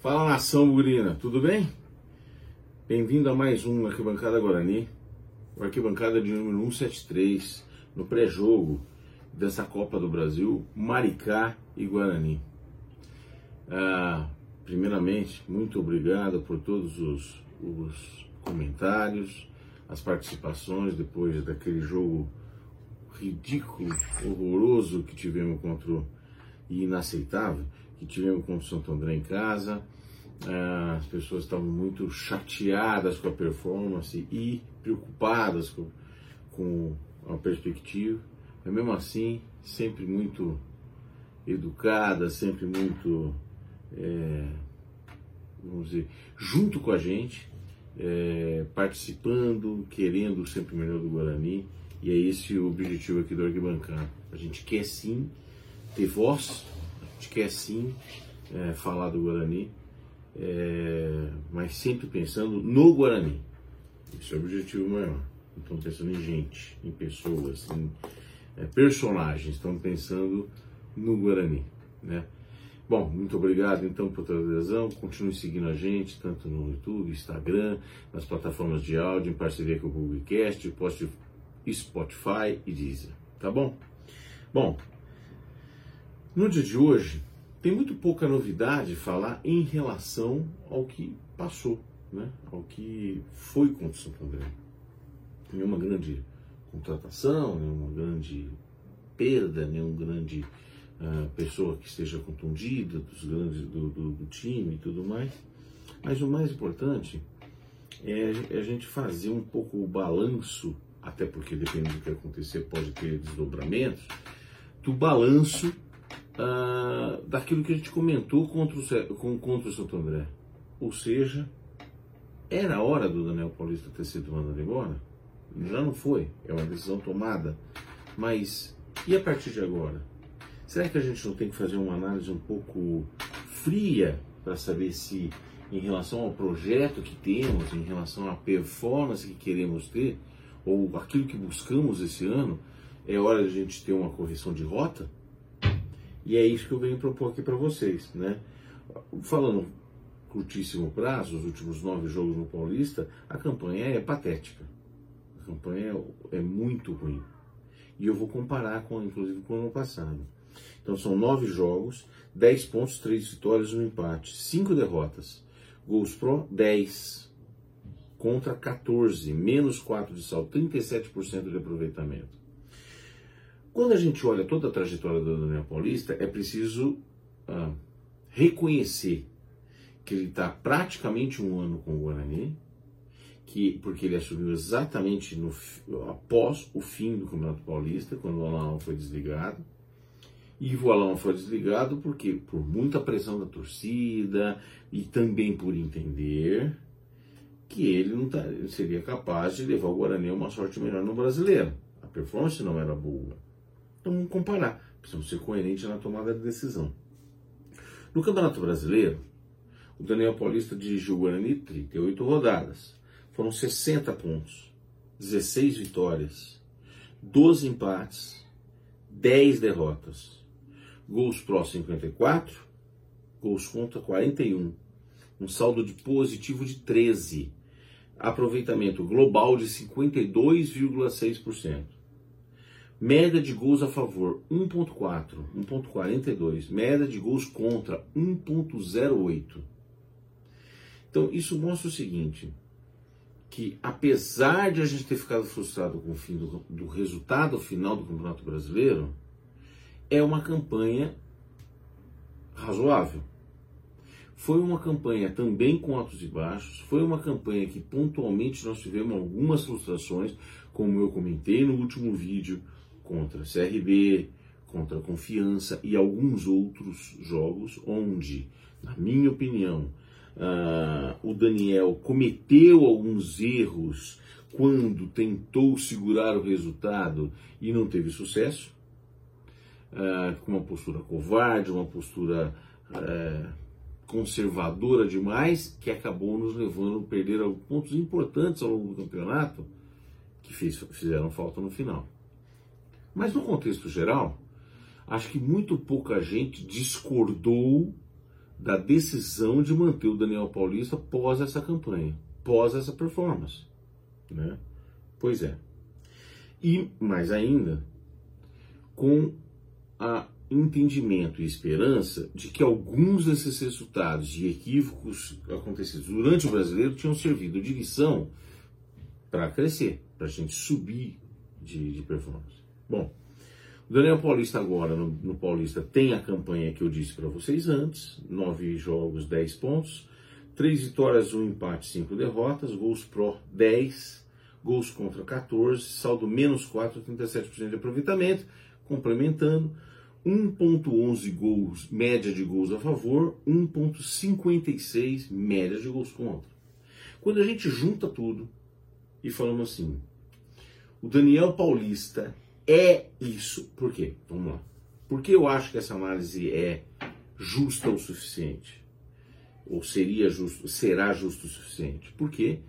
Fala nação burina, tudo bem? Bem-vindo a mais um Arquibancada Guarani, o Arquibancada de número 173, no pré-jogo dessa Copa do Brasil, Maricá e Guarani. Ah, primeiramente, muito obrigado por todos os, os comentários, as participações depois daquele jogo ridículo, horroroso que tivemos contra o e inaceitável que tivemos com o Santo André em casa. Ah, as pessoas estavam muito chateadas com a performance e preocupadas com, com a perspectiva. Mas mesmo assim, sempre muito educada, sempre muito, é, vamos dizer, junto com a gente, é, participando, querendo sempre o melhor do Guarani. E é esse o objetivo aqui do Arquibancada. A gente quer sim ter voz, gente quer sim é, falar do Guarani, é, mas sempre pensando no Guarani. Esse é o objetivo maior. Estamos pensando em gente, em pessoas, em é, personagens, estamos pensando no Guarani. Né? Bom, muito obrigado então por toda a adesão. Continue seguindo a gente, tanto no YouTube, Instagram, nas plataformas de áudio, em parceria com o Googlecast, Spotify e Deezer. Tá bom? Bom, no dia de hoje, tem muito pouca novidade falar em relação ao que passou, né? ao que foi contra o Santo André. Nenhuma grande contratação, nenhuma grande perda, nenhuma grande uh, pessoa que esteja contundida dos grandes, do, do, do, time e tudo mais. Mas o mais importante é, é a gente fazer um pouco o balanço, até porque dependendo do que acontecer pode ter desdobramentos, do balanço ah, daquilo que a gente comentou contra o, contra o Santo André. Ou seja, era a hora do Daniel Paulista ter sido mandado embora? Já não foi, é uma decisão tomada. Mas e a partir de agora? Será que a gente não tem que fazer uma análise um pouco fria para saber se, em relação ao projeto que temos, em relação à performance que queremos ter, ou aquilo que buscamos esse ano, é hora de a gente ter uma correção de rota? E é isso que eu venho propor aqui para vocês, né? Falando curtíssimo prazo, os últimos nove jogos no Paulista, a campanha é patética. A campanha é muito ruim. E eu vou comparar com, inclusive, com o ano passado. Então são nove jogos, dez pontos, três vitórias, um empate, cinco derrotas. Gols Pro, 10 contra 14, menos 4 de saldo, 37% de aproveitamento. Quando a gente olha toda a trajetória do Daniel Paulista, é preciso ah, reconhecer que ele está praticamente um ano com o Guarani, que, porque ele assumiu exatamente no, após o fim do Campeonato Paulista, quando o Alain foi desligado. E o Alain foi desligado porque por muita pressão da torcida e também por entender que ele não tá, seria capaz de levar o Guarani a uma sorte melhor no brasileiro. A performance não era boa. Então vamos comparar. Precisamos ser coerentes na tomada de decisão. No Campeonato Brasileiro, o Daniel Paulista dirigiu o Guarani 38 rodadas. Foram 60 pontos, 16 vitórias, 12 empates, 10 derrotas. Gols pró 54, gols contra 41. Um saldo de positivo de 13. Aproveitamento global de 52,6%. Média de gols a favor 1.4, 1.42. Média de gols contra 1.08. Então isso mostra o seguinte, que apesar de a gente ter ficado frustrado com o fim do, do resultado final do Campeonato Brasileiro, é uma campanha razoável. Foi uma campanha também com altos e baixos, foi uma campanha que pontualmente nós tivemos algumas frustrações, como eu comentei no último vídeo, contra CRB, contra Confiança e alguns outros jogos onde, na minha opinião, uh, o Daniel cometeu alguns erros quando tentou segurar o resultado e não teve sucesso, uh, com uma postura covarde, uma postura uh, conservadora demais, que acabou nos levando a perder pontos importantes ao longo do campeonato que fizeram falta no final. Mas no contexto geral, acho que muito pouca gente discordou da decisão de manter o Daniel Paulista pós essa campanha, pós essa performance. Né? Pois é. E mais ainda, com a entendimento e esperança de que alguns desses resultados de equívocos acontecidos durante o brasileiro tinham servido de lição para crescer, para a gente subir de, de, performance. Bom, o Daniel Paulista agora no, no Paulista tem a campanha que eu disse para vocês antes: nove jogos, 10 pontos, três vitórias, um empate, cinco derrotas, gols pró 10, gols contra 14, saldo menos 4, 37% de aproveitamento, complementando 1.11 gols, média de gols a favor, 1.56 média de gols contra. Quando a gente junta tudo e falamos assim, o Daniel Paulista é isso, por quê? Vamos lá. Porque eu acho que essa análise é justa o suficiente? Ou seria justo, será justo o suficiente? Por quê?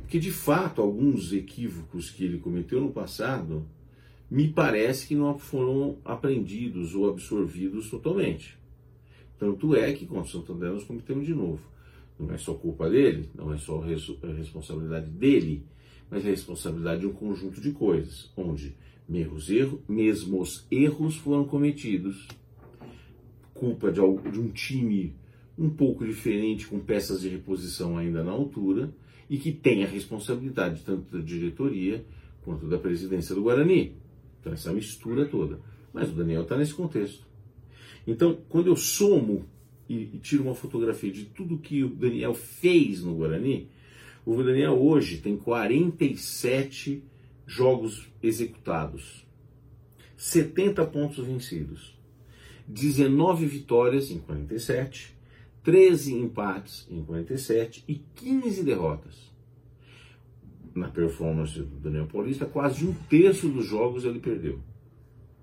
Porque de fato alguns equívocos que ele cometeu no passado me parece que não foram aprendidos ou absorvidos totalmente. Tanto é que com o Santander nós cometemos de novo. Não é só culpa dele, não é só responsabilidade dele, mas é responsabilidade de um conjunto de coisas, onde mesmos erros, foram cometidos, culpa de, de um time um pouco diferente, com peças de reposição ainda na altura, e que tem a responsabilidade tanto da diretoria quanto da presidência do Guarani. Então, essa mistura toda. Mas o Daniel está nesse contexto. Então, quando eu somo e, e, tiro uma fotografia de tudo que o Daniel fez no Guarani, o Daniel hoje tem 47 jogos executados, 70 pontos vencidos, 19 vitórias em 47, 13 empates em 47 e 15 derrotas na performance do Daniel Paulista, quase um terço dos jogos ele perdeu.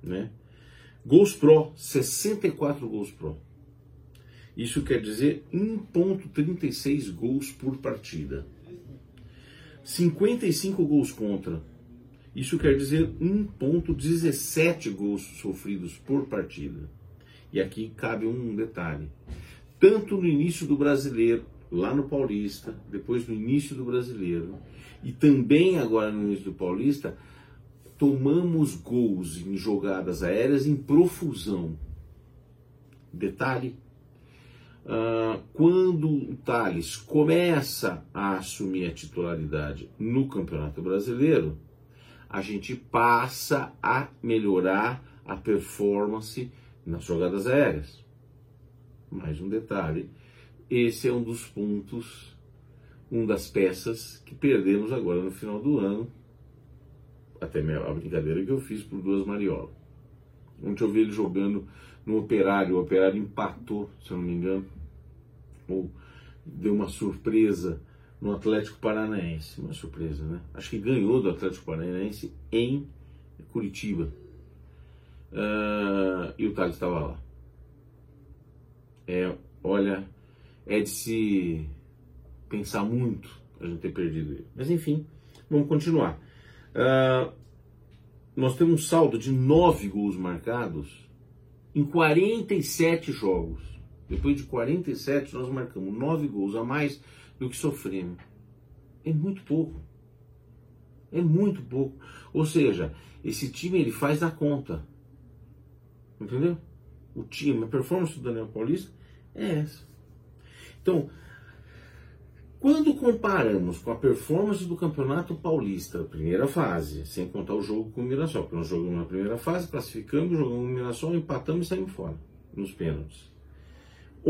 Né? Gols Pro, 64 gols Pro. Isso quer dizer 1.36 gols por partida. 55 gols contra. Isso quer dizer 1.17 gols sofridos por partida. E aqui cabe um detalhe. Tanto no início do brasileiro, lá no Paulista, depois no início do brasileiro, e também agora no início do Paulista, tomamos gols em jogadas aéreas em profusão. Detalhe, uh, quando o Thales começa a assumir a titularidade no Campeonato Brasileiro, a gente passa a melhorar a performance nas jogadas aéreas. Mais um detalhe, esse é um dos pontos um das peças que perdemos agora no final do ano. Até a brincadeira que eu fiz por duas mariolas. Ontem eu vi ele jogando no Operário, o Operário empatou, se eu não me engano, ou deu uma surpresa no Atlético Paranaense. Uma surpresa, né? Acho que ganhou do Atlético Paranaense em Curitiba. Uh, e o Thales estava lá. É, olha, é de se pensar muito a gente ter perdido ele. Mas enfim, vamos continuar. Uh, nós temos um saldo de 9 gols marcados em 47 jogos. Depois de 47, nós marcamos 9 gols a mais do que sofremos. É muito pouco. É muito pouco. Ou seja, esse time ele faz a conta. Entendeu? O time, a performance do Daniel Paulista é essa. Então, quando comparamos com a performance do Campeonato Paulista, primeira fase, sem contar o jogo com o Mirassol, porque nós jogamos na primeira fase, classificamos, jogamos no Mirassol, empatamos e saímos fora, nos pênaltis.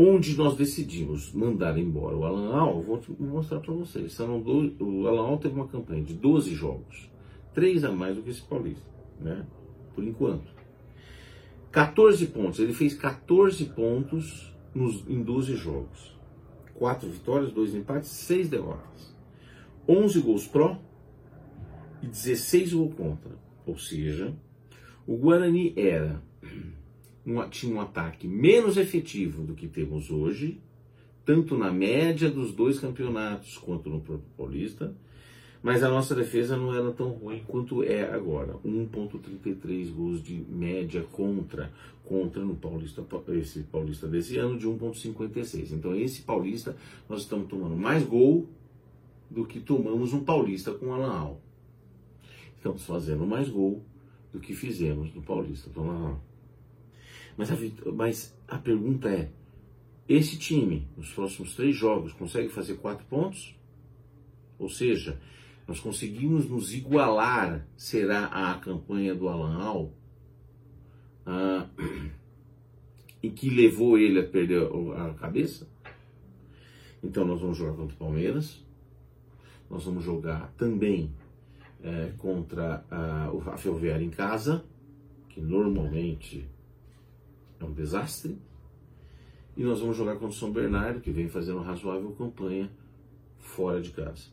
Onde nós decidimos mandar embora o Alan Al, vou mostrar para vocês. O Alan Al teve uma campanha de 12 jogos, 3 a mais do que esse Paulista, né? por enquanto. 14 pontos, ele fez 14 pontos nos, em 12 jogos. 4 vitórias, 2 empates, 6 derrotas. 11 gols pró e 16 gols contra. Ou seja, o Guarani era um, tinha um ataque menos efetivo do que temos hoje, tanto na média dos dois campeonatos quanto no próprio Paulista, Mas a nossa defesa não era tão ruim quanto é agora. 1.33 gols de média contra contra no Paulista esse Paulista desse ano de 1.56. Então esse Paulista nós estamos tomando mais gol do que tomamos um Paulista com Alan Al. Estamos fazendo mais gol do que fizemos no Paulista com Alan Al. Mas a, mas a pergunta é: esse time, nos próximos três jogos, consegue fazer quatro pontos? Ou seja, nós conseguimos nos igualar, será a campanha do Alan Al, ah, e que levou ele a perder a cabeça? Então nós vamos jogar contra o Palmeiras, nós vamos jogar também é, contra a, a Ferroviária em casa, que normalmente é um desastre, e nós vamos jogar contra o São Bernardo, que vem fazendo uma razoável campanha fora de casa.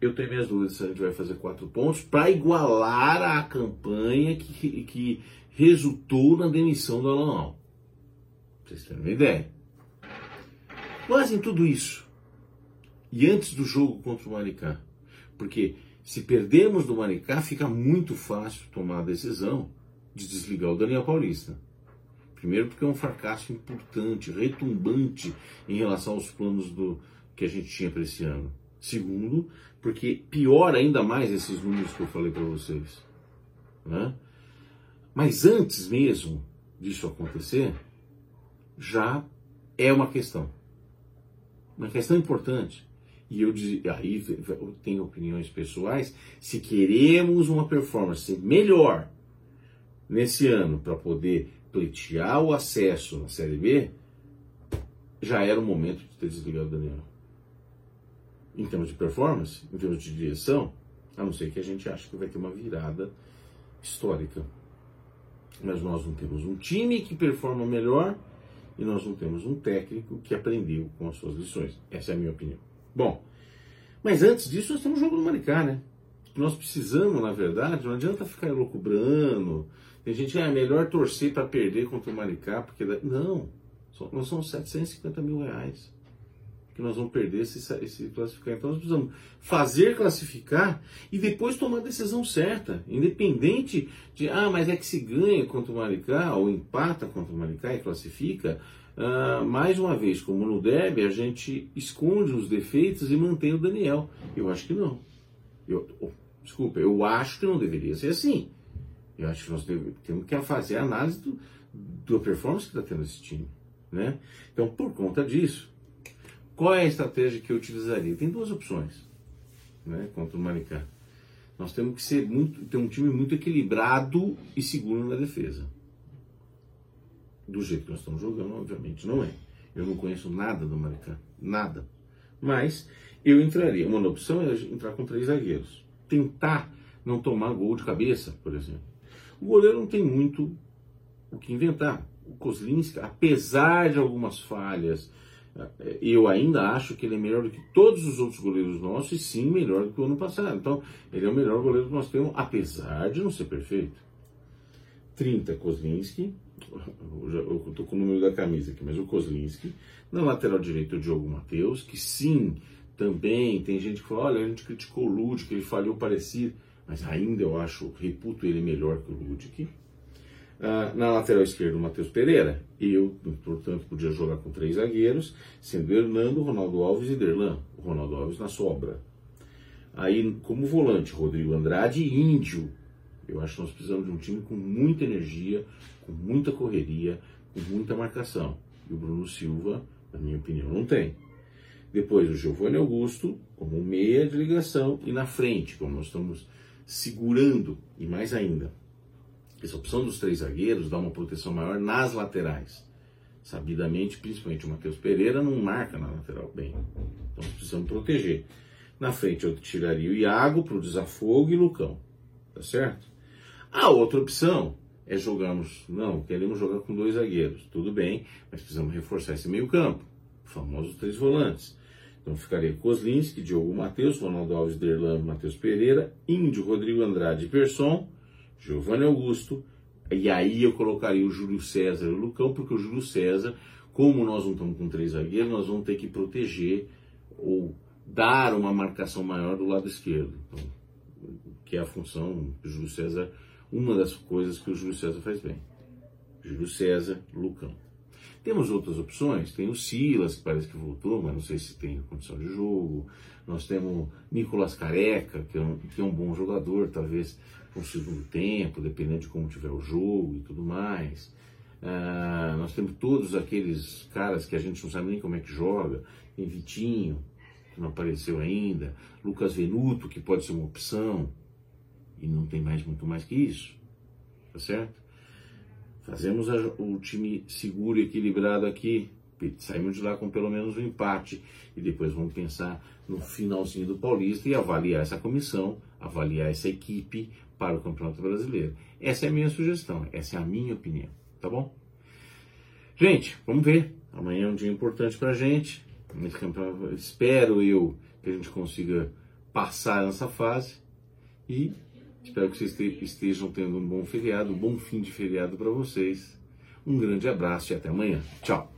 Eu tenho minhas dúvidas se a gente vai fazer quatro pontos para igualar a campanha que, que resultou na demissão do Alan Al. Vocês terem uma ideia. Mas em tudo isso, e antes do jogo contra o Maricá, porque se perdermos do Maricá, fica muito fácil tomar a decisão de desligar o Daniel Paulista. Primeiro porque é um fracasso importante, retumbante em relação aos planos do que a gente tinha para esse ano. Segundo, porque piora ainda mais esses números que eu falei para vocês. Né? Mas antes mesmo disso acontecer, já é uma questão. Uma questão importante. E eu aí eu tenho opiniões pessoais. Se queremos uma performance melhor nesse ano para poder pleitear o acesso na Série B, já era o momento de ter desligado o Daniel. Em termos de performance, em termos de direção, a não ser que a gente ache que vai ter uma virada histórica. Mas nós não temos um time que performa melhor e nós não temos um técnico que aprendeu com as suas lições. Essa é a minha opinião. Bom, mas antes disso nós temos o jogo do Maricá, né? Nós precisamos, na verdade, não adianta ficar loucubrando, tem gente que ah, é melhor torcer para perder contra o Maricá, porque. Não, nós somos 750 mil reais que nós vamos perder se, se classificar. Então nós precisamos fazer classificar e depois tomar a decisão certa, independente de, ah, mas é que se ganha contra o Maricá ou empata contra o Maricá e classifica. Uh, mais uma vez, como no DEB, a gente esconde os defeitos e mantém o Daniel. Eu acho que não. Eu, oh, desculpa, eu acho que não deveria ser assim. Eu acho que nós temos que fazer a análise do, do performance que está tendo esse time. Né? Então, por conta disso, qual é a estratégia que eu utilizaria? Tem duas opções né, contra o Maricá. Nós temos que ser muito, ter um time muito equilibrado e seguro na defesa. Do jeito que nós estamos jogando, obviamente, não é. Eu não conheço nada do Maricá. Nada. Mas eu entraria. Uma opção é entrar com três zagueiros. Tentar não tomar gol de cabeça, por exemplo. O goleiro não tem muito o que inventar. O Kozlinski, apesar de algumas falhas, eh, eu ainda acho que ele é melhor do que todos os outros goleiros nossos e sim melhor do que o ano passado. Então, ele é o melhor goleiro que nós temos, apesar de não ser perfeito. 30 Kozlinski, eu estou com o número da camisa aqui, mas o Kozlinski. Na lateral direito, o Diogo Matheus, que sim, também tem gente que fala: olha, a gente criticou o Lud, que ele falhou parecido mas ainda eu acho, reputo ele melhor que o Ludic. Ah, na lateral esquerda, o Matheus Pereira. Eu, portanto, podia jogar com três zagueiros, sendo Hernando, Ronaldo Alves e Derlan. O Ronaldo Alves na sobra. Aí, como volante, Rodrigo Andrade e Índio. Eu acho que nós precisamos de um time com muita energia, com muita correria, com muita marcação. E o Bruno Silva, na minha opinião, não tem. Depois o Giovanni Augusto, como meia de ligação, e na frente, como nós estamos segurando, e mais ainda, essa opção dos três zagueiros dá uma proteção maior nas laterais. Sabidamente, principalmente o Matheus Pereira não marca na lateral bem. Então precisamos proteger. Na frente eu tiraria o Iago para o desafogo e Lucão. Tá certo? A outra opção é jogarmos. Não, queremos jogar com dois zagueiros. Tudo bem, mas precisamos reforçar esse meio campo. Famosos três volantes. Então ficaria Kozlinski, Diogo Matheus, Ronaldo Alves Derlan, Matheus Pereira, Índio, Rodrigo Andrade Persson, Giovanni Augusto, e aí eu colocaria o Júlio César e o Lucão, porque o Júlio César, como nós não estamos com três zagueiros, nós vamos ter que proteger ou dar uma marcação maior do lado esquerdo, então, que é a função do Júlio César, uma das coisas que o Júlio César faz bem. Júlio César, Lucão. Temos outras opções, tem o Silas, que parece que voltou, mas não sei se tem condição de jogo. Nós temos Nicolas Careca, que é um, que é um bom jogador, talvez com segundo tempo, dependendo de como tiver o jogo e tudo mais. Ah, nós temos todos aqueles caras que a gente não sabe nem como é que joga. Tem Vitinho, que não apareceu ainda. Lucas Venuto, que pode ser uma opção. E não tem mais muito mais que isso. Tá certo? Fazemos a, o time seguro e equilibrado aqui. Saímos de lá com pelo menos um empate. E depois vamos pensar no finalzinho do Paulista e avaliar essa comissão, avaliar essa equipe para o Campeonato Brasileiro. Essa é a minha sugestão, essa é a minha opinião, tá bom? Gente, vamos ver. Amanhã é um dia importante para a gente. Nesse campeonato, espero eu que a gente consiga passar nessa fase e Espero que vocês estejam tendo um bom feriado, um bom fim de feriado para vocês. Um grande abraço e até amanhã. Tchau!